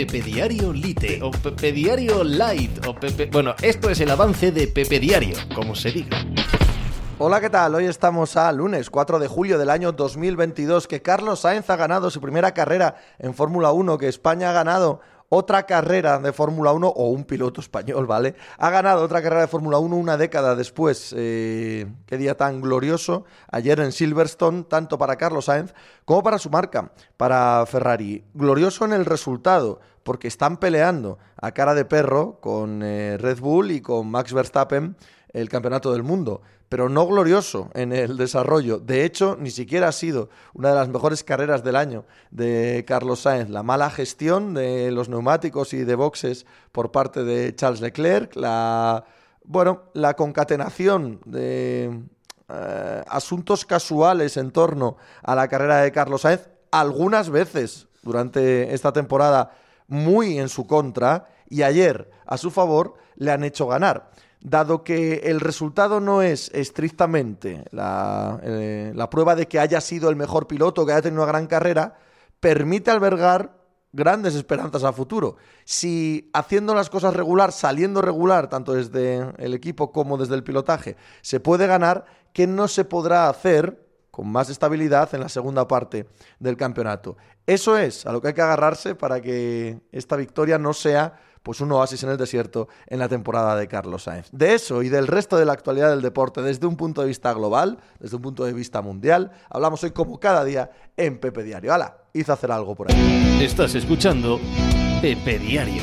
Pepe Diario Lite o Pepe Diario Light o Pepe... Bueno, esto es el avance de Pepe Diario, como se diga. Hola, ¿qué tal? Hoy estamos a lunes 4 de julio del año 2022, que Carlos Sainz ha ganado su primera carrera en Fórmula 1, que España ha ganado otra carrera de Fórmula 1 o un piloto español, ¿vale? Ha ganado otra carrera de Fórmula 1 una década después. Eh, qué día tan glorioso. Ayer en Silverstone, tanto para Carlos Sainz como para su marca, para Ferrari. Glorioso en el resultado, porque están peleando a cara de perro con eh, Red Bull y con Max Verstappen el campeonato del mundo, pero no glorioso en el desarrollo. De hecho, ni siquiera ha sido una de las mejores carreras del año de Carlos Sainz. La mala gestión de los neumáticos y de boxes por parte de Charles Leclerc, la bueno, la concatenación de eh, asuntos casuales en torno a la carrera de Carlos Sainz, algunas veces durante esta temporada muy en su contra y ayer a su favor le han hecho ganar dado que el resultado no es estrictamente eh, la, prueba de que haya sido el mejor piloto, que haya tenido una gran carrera, permite albergar grandes esperanzas a futuro. Si haciendo las cosas regular, saliendo regular, tanto desde el equipo como desde el pilotaje, se puede ganar, ¿qué no se podrá hacer con más estabilidad en la segunda parte del campeonato? Eso es a lo que hay que agarrarse para que esta victoria no sea pues un oasis en el desierto en la temporada de Carlos Sainz. De eso y del resto de la actualidad del deporte desde un punto de vista global, desde un punto de vista mundial, hablamos hoy como cada día en Pepe Diario. ¡Hala! Hizo hacer algo por ahí. Estás escuchando Pepe Diario.